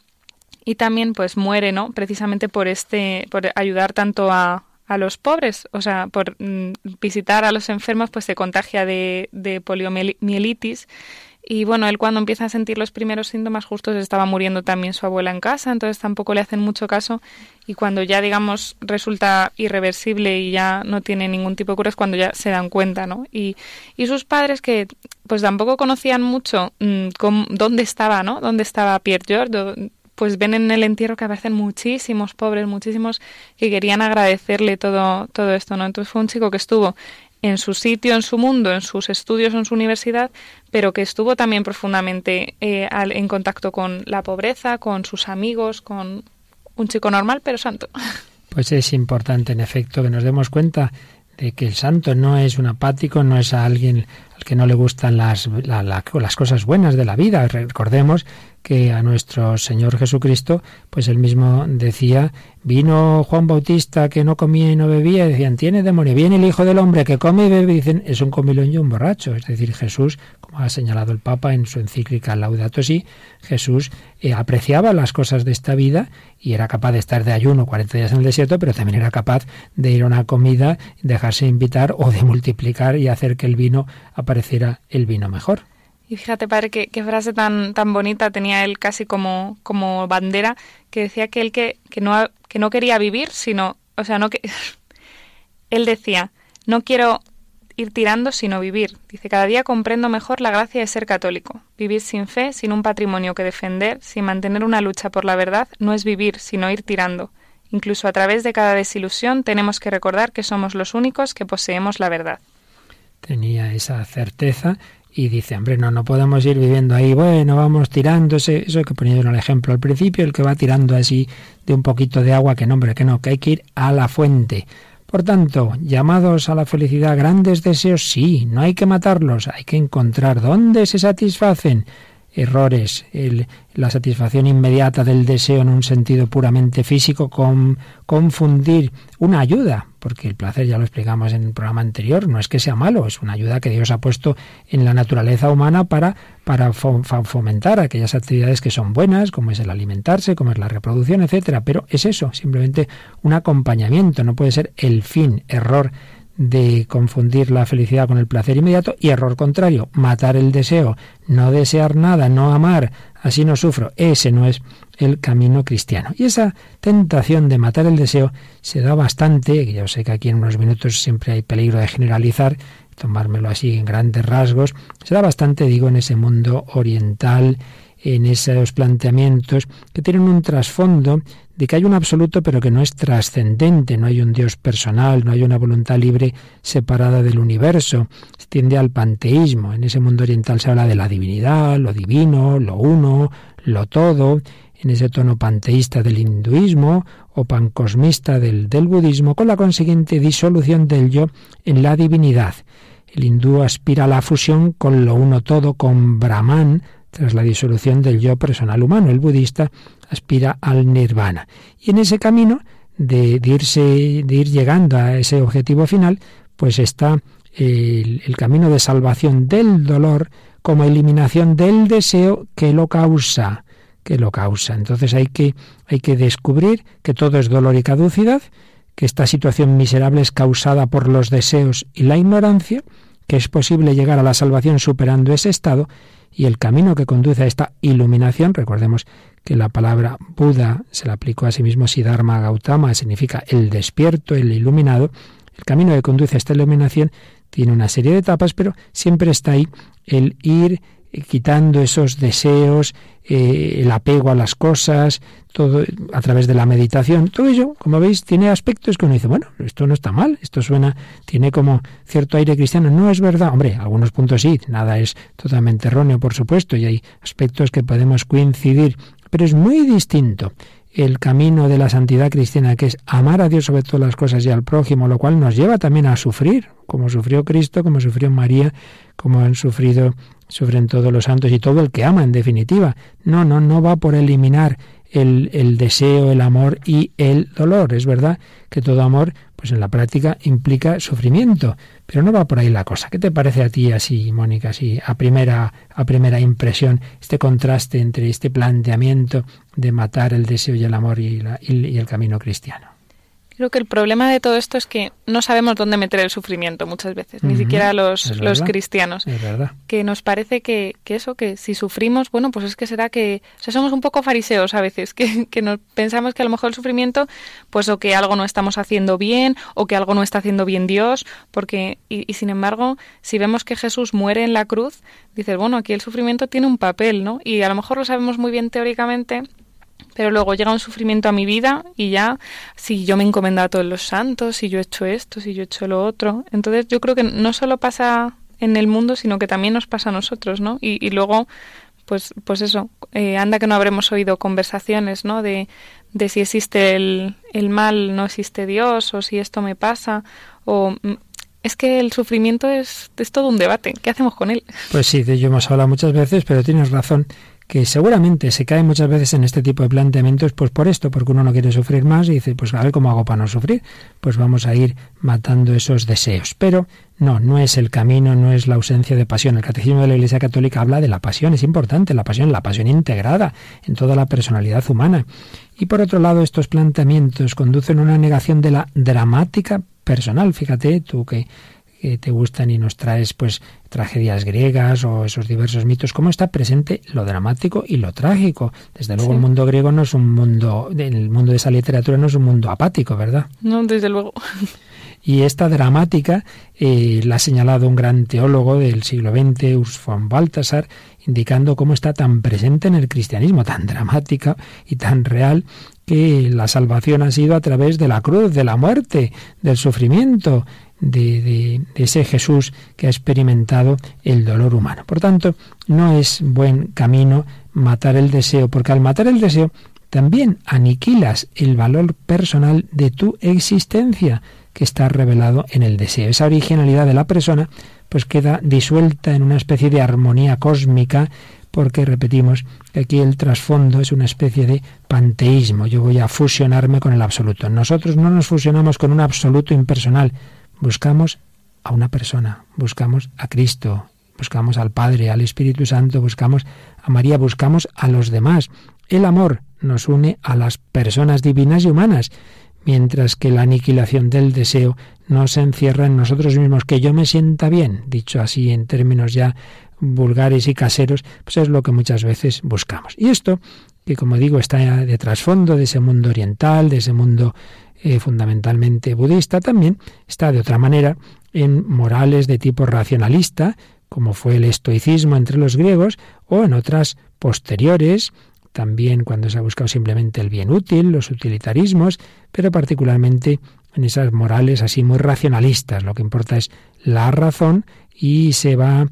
Y también pues muere, ¿no? Precisamente por este, por ayudar tanto a, a los pobres, o sea, por mm, visitar a los enfermos, pues se contagia de, de poliomielitis. Y bueno, él cuando empieza a sentir los primeros síntomas, justo estaba muriendo también su abuela en casa, entonces tampoco le hacen mucho caso. Y cuando ya, digamos, resulta irreversible y ya no tiene ningún tipo de cura, es cuando ya se dan cuenta, ¿no? Y, y sus padres, que pues tampoco conocían mucho mm, dónde estaba, ¿no? Dónde estaba Pierre George, pues ven en el entierro que aparecen muchísimos pobres, muchísimos que querían agradecerle todo, todo esto, ¿no? Entonces fue un chico que estuvo en su sitio, en su mundo, en sus estudios, en su universidad, pero que estuvo también profundamente eh, en contacto con la pobreza, con sus amigos, con un chico normal pero santo. Pues es importante, en efecto, que nos demos cuenta de que el santo no es un apático, no es a alguien al que no le gustan las, las cosas buenas de la vida. Recordemos que a nuestro Señor Jesucristo, pues él mismo decía, vino Juan Bautista que no comía y no bebía, y decían, tiene demonio, viene el Hijo del Hombre que come y bebe, y dicen, es un comilón y un borracho. Es decir, Jesús, como ha señalado el Papa en su encíclica Laudato Si, Jesús eh, apreciaba las cosas de esta vida y era capaz de estar de ayuno 40 días en el desierto, pero también era capaz de ir a una comida, dejarse invitar o de multiplicar y hacer que el vino apareciera el vino mejor. Y fíjate, padre, qué, frase tan, tan bonita tenía él casi como, como bandera, que decía que él que, que, no, que no quería vivir, sino, o sea, no que... él decía, no quiero ir tirando, sino vivir. Dice, cada día comprendo mejor la gracia de ser católico. Vivir sin fe, sin un patrimonio que defender, sin mantener una lucha por la verdad, no es vivir, sino ir tirando. Incluso a través de cada desilusión tenemos que recordar que somos los únicos que poseemos la verdad. Tenía esa certeza y dice, hombre, no, no podemos ir viviendo ahí, bueno, vamos tirándose, eso que ponía el ejemplo al principio, el que va tirando así de un poquito de agua, que no, hombre, que no, que hay que ir a la fuente. Por tanto, llamados a la felicidad, grandes deseos, sí, no hay que matarlos, hay que encontrar dónde se satisfacen. Errores, la satisfacción inmediata del deseo en un sentido puramente físico, con confundir una ayuda, porque el placer ya lo explicamos en el programa anterior, no es que sea malo, es una ayuda que Dios ha puesto en la naturaleza humana para, para fomentar aquellas actividades que son buenas, como es el alimentarse, como es la reproducción, etcétera, pero es eso, simplemente un acompañamiento, no puede ser el fin, error de confundir la felicidad con el placer inmediato y error contrario, matar el deseo, no desear nada, no amar, así no sufro. Ese no es el camino cristiano. Y esa tentación de matar el deseo se da bastante, yo sé que aquí en unos minutos siempre hay peligro de generalizar, tomármelo así en grandes rasgos, se da bastante, digo, en ese mundo oriental, en esos planteamientos que tienen un trasfondo de que hay un absoluto pero que no es trascendente, no hay un Dios personal, no hay una voluntad libre separada del universo, se tiende al panteísmo. En ese mundo oriental se habla de la divinidad, lo divino, lo uno, lo todo, en ese tono panteísta del hinduismo o pancosmista del, del budismo, con la consiguiente disolución del yo en la divinidad. El hindú aspira a la fusión con lo uno todo, con Brahman, tras la disolución del yo personal humano. El budista aspira al nirvana. Y en ese camino de, irse, de ir llegando a ese objetivo final, pues está el, el camino de salvación del dolor como eliminación del deseo que lo causa, que lo causa. Entonces hay que, hay que descubrir que todo es dolor y caducidad, que esta situación miserable es causada por los deseos y la ignorancia, que es posible llegar a la salvación superando ese estado y el camino que conduce a esta iluminación, recordemos que la palabra Buda se la aplicó a sí mismo Siddhartha Gautama, significa el despierto, el iluminado, el camino que conduce a esta iluminación tiene una serie de etapas, pero siempre está ahí el ir quitando esos deseos, eh, el apego a las cosas, todo a través de la meditación. Todo ello, como veis, tiene aspectos que uno dice, bueno, esto no está mal, esto suena, tiene como cierto aire cristiano. No es verdad, hombre, algunos puntos sí, nada es totalmente erróneo, por supuesto, y hay aspectos que podemos coincidir, pero es muy distinto el camino de la santidad cristiana, que es amar a Dios sobre todas las cosas y al prójimo, lo cual nos lleva también a sufrir, como sufrió Cristo, como sufrió María, como han sufrido, sufren todos los santos y todo el que ama, en definitiva. No, no, no va por eliminar el, el deseo, el amor y el dolor. Es verdad que todo amor, pues en la práctica implica sufrimiento, pero no va por ahí la cosa. ¿Qué te parece a ti así, Mónica, así a primera, a primera impresión, este contraste entre este planteamiento de matar el deseo y el amor y, y el camino cristiano? Creo que el problema de todo esto es que no sabemos dónde meter el sufrimiento muchas veces, ni siquiera los, los cristianos. Es verdad. Que nos parece que, que, eso, que si sufrimos, bueno, pues es que será que o sea, somos un poco fariseos a veces, que, que nos pensamos que a lo mejor el sufrimiento, pues o que algo no estamos haciendo bien, o que algo no está haciendo bien Dios, porque, y, y sin embargo, si vemos que Jesús muere en la cruz, dices, bueno, aquí el sufrimiento tiene un papel, ¿no? Y a lo mejor lo sabemos muy bien teóricamente, pero luego llega un sufrimiento a mi vida y ya, si yo me encomiendo a todos los santos, si yo he hecho esto, si yo he hecho lo otro. Entonces yo creo que no solo pasa en el mundo, sino que también nos pasa a nosotros, ¿no? Y, y luego, pues, pues eso, eh, anda que no habremos oído conversaciones, ¿no? De, de si existe el, el mal, no existe Dios, o si esto me pasa, o mm, es que el sufrimiento es, es todo un debate. ¿Qué hacemos con él? Pues sí, de ello hemos hablado muchas veces, pero tienes razón que seguramente se cae muchas veces en este tipo de planteamientos, pues por esto, porque uno no quiere sufrir más y dice, pues a ver cómo hago para no sufrir, pues vamos a ir matando esos deseos. Pero no, no es el camino, no es la ausencia de pasión. El Catecismo de la Iglesia Católica habla de la pasión, es importante, la pasión, la pasión integrada en toda la personalidad humana. Y por otro lado, estos planteamientos conducen a una negación de la dramática personal. Fíjate tú que que te gustan y nos traes pues tragedias griegas o esos diversos mitos, cómo está presente lo dramático y lo trágico. Desde luego Sí. el mundo griego no es un mundo, el mundo de esa literatura no es un mundo apático, ¿verdad? No, desde luego. Y esta dramática eh, la ha señalado un gran teólogo del siglo XX, Urs von Balthasar, indicando cómo está tan presente en el cristianismo, tan dramática y tan real, que la salvación ha sido a través de la cruz, de la muerte, del sufrimiento, de, ese Jesús que ha experimentado el dolor humano. Por tanto, no es buen camino matar el deseo, porque al matar el deseo también aniquilas el valor personal de tu existencia que está revelado en el deseo. Esa originalidad de la persona pues queda disuelta en una especie de armonía cósmica porque repetimos que aquí el trasfondo es una especie de panteísmo. Yo voy a fusionarme con el absoluto. Nosotros no nos fusionamos con un absoluto impersonal. Buscamos a una persona, buscamos a Cristo, buscamos al Padre, al Espíritu Santo, buscamos a María, buscamos a los demás. El amor nos une a las personas divinas y humanas, mientras que la aniquilación del deseo no se encierra en nosotros mismos, que yo me sienta bien, dicho así en términos ya vulgares y caseros, pues es lo que muchas veces buscamos. Y esto, que como digo, está de trasfondo de ese mundo oriental, de ese mundo eh, fundamentalmente budista, también está de otra manera en morales de tipo racionalista, como fue el estoicismo entre los griegos, o en otras posteriores, también cuando se ha buscado simplemente el bien útil, los utilitarismos, pero particularmente en esas morales así muy racionalistas. Lo que importa es la razón y se va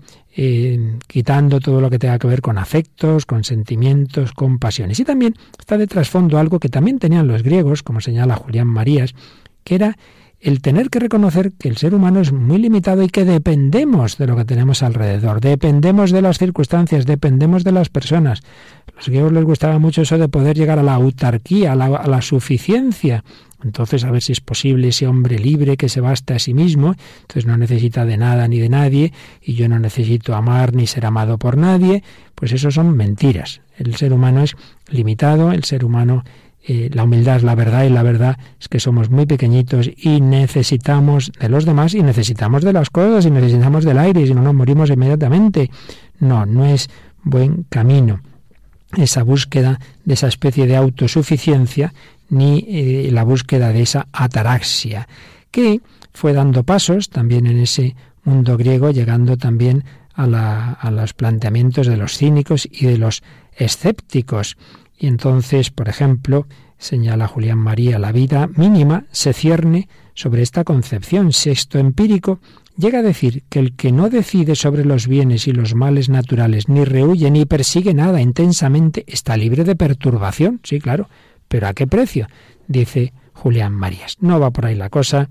quitando todo lo que tenga que ver con afectos, con sentimientos, con pasiones. Y también está de trasfondo algo que también tenían los griegos, como señala Julián Marías, que era el tener que reconocer que el ser humano es muy limitado y que dependemos de lo que tenemos alrededor, dependemos de las circunstancias, dependemos de las personas. A los griegos les gustaba mucho eso de poder llegar a la autarquía, a la suficiencia. Entonces, a ver si es posible ese hombre libre que se basta a sí mismo, entonces no necesita de nada ni de nadie, y yo no necesito amar ni ser amado por nadie, pues eso son mentiras. El ser humano es limitado, el ser humano eh, la humildad es la verdad y la verdad es que somos muy pequeñitos y necesitamos de los demás y necesitamos de las cosas y necesitamos del aire y si no nos morimos inmediatamente. No, no es buen camino esa búsqueda de esa especie de autosuficiencia ni eh, la búsqueda de esa ataraxia, que fue dando pasos también en ese mundo griego, llegando también a, a los planteamientos de los cínicos y de los escépticos. Y entonces, por ejemplo, señala Julián María, la vida mínima se cierne sobre esta concepción. Sexto empírico llega a decir que el que no decide sobre los bienes y los males naturales, ni rehuye ni persigue nada intensamente, está libre de perturbación. Sí, claro, pero ¿a qué precio? Dice Julián Marías. No va por ahí la cosa.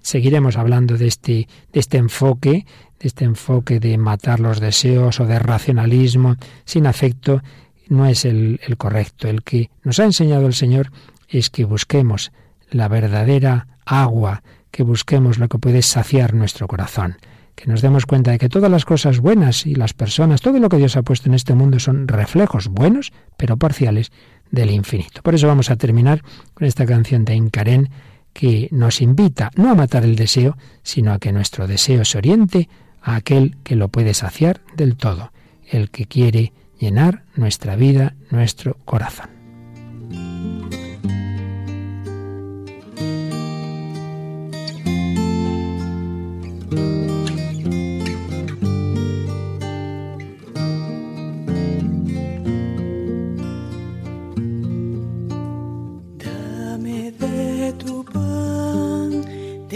Seguiremos hablando de este, de este enfoque, de este enfoque de matar los deseos o de racionalismo sin afecto, no es el, el correcto. El que nos ha enseñado el Señor es que busquemos la verdadera agua, que busquemos lo que puede saciar nuestro corazón, que nos demos cuenta de que todas las cosas buenas y las personas, todo lo que Dios ha puesto en este mundo son reflejos buenos, pero parciales del infinito. Por eso vamos a terminar con esta canción de Incarén que nos invita no a matar el deseo, sino a que nuestro deseo se oriente a aquel que lo puede saciar del todo, el que quiere llenar nuestra vida, nuestro corazón.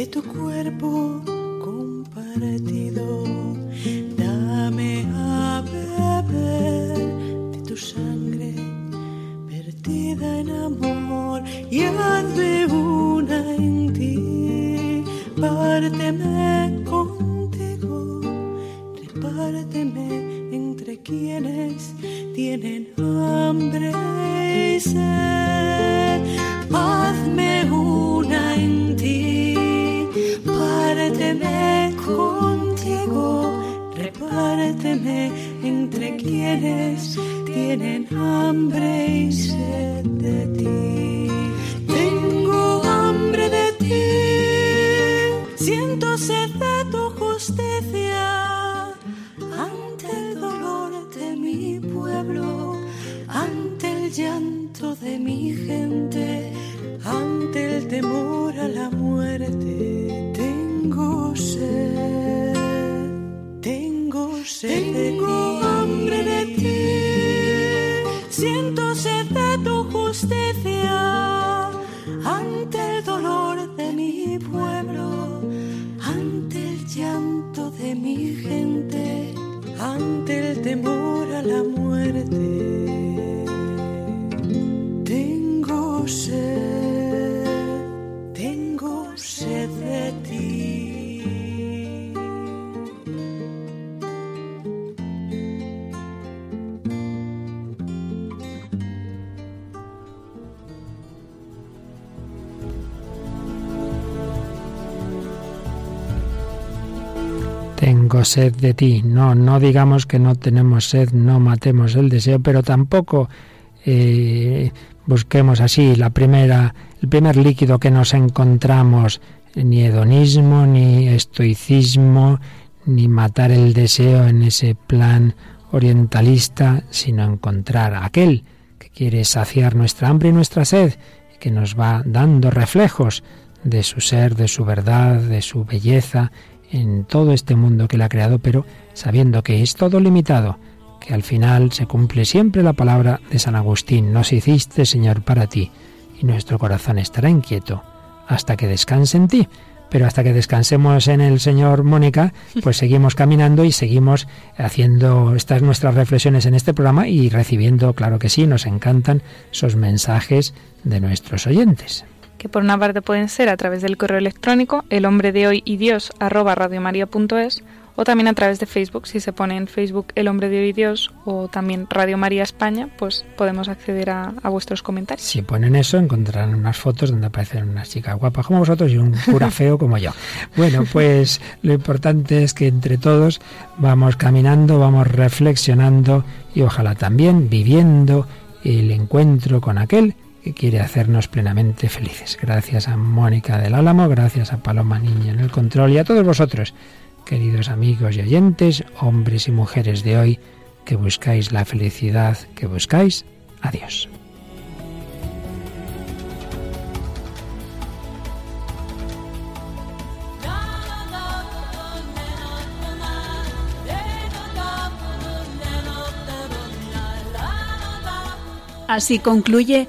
De tu cuerpo compartido. Dame a beber de tu sangre vertida en amor y hazme una en ti. Párteme contigo, repárteme entre quienes tienen hambre y sed. Hazme una en contigo, repárteme entre quienes tienen hambre y sed de ti. Tengo hambre de ti, siento sed de tu justicia, ante el dolor de mi pueblo, ante el llanto de mi gente, ante el temor a la muerte. Tengo sed, sed tengo hambre de ti, siento sed de tu justicia, ante el dolor de mi pueblo, ante el llanto de mi gente, ante el temor a la muerte. Sed de ti. No, no digamos que no tenemos sed, no matemos el deseo, pero tampoco eh, busquemos así la primera, el primer líquido que nos encontramos, ni hedonismo, ni estoicismo, ni matar el deseo en ese plan orientalista, sino encontrar aquel que quiere saciar nuestra hambre y nuestra sed, y que nos va dando reflejos de su ser, de su verdad, de su belleza, en todo este mundo que Él ha creado, pero sabiendo que es todo limitado, que al final se cumple siempre la palabra de San Agustín, nos hiciste, Señor, para ti, y nuestro corazón estará inquieto hasta que descanse en ti. Pero hasta que descansemos en el Señor Mónica, pues seguimos caminando y seguimos haciendo estas nuestras reflexiones en este programa y recibiendo, claro que sí, nos encantan esos mensajes de nuestros oyentes que por una parte pueden ser a través del correo electrónico el hombre de hoy y Dios arroba radiomaria.es o también a través de Facebook, si se pone en Facebook El Hombre de Hoy y Dios o también Radio María España, pues podemos acceder a, a vuestros comentarios. Si ponen eso, encontrarán unas fotos donde aparecen unas chicas guapas como vosotros y un cura feo como yo. Bueno, pues lo importante es que entre todos vamos caminando, vamos reflexionando y ojalá también viviendo el encuentro con aquel que quiere hacernos plenamente felices. Gracias a Mónica del Álamo, gracias a Paloma Niña en el control y a todos vosotros, queridos amigos y oyentes, hombres y mujeres de hoy, que buscáis la felicidad, que buscáis a Dios. Así concluye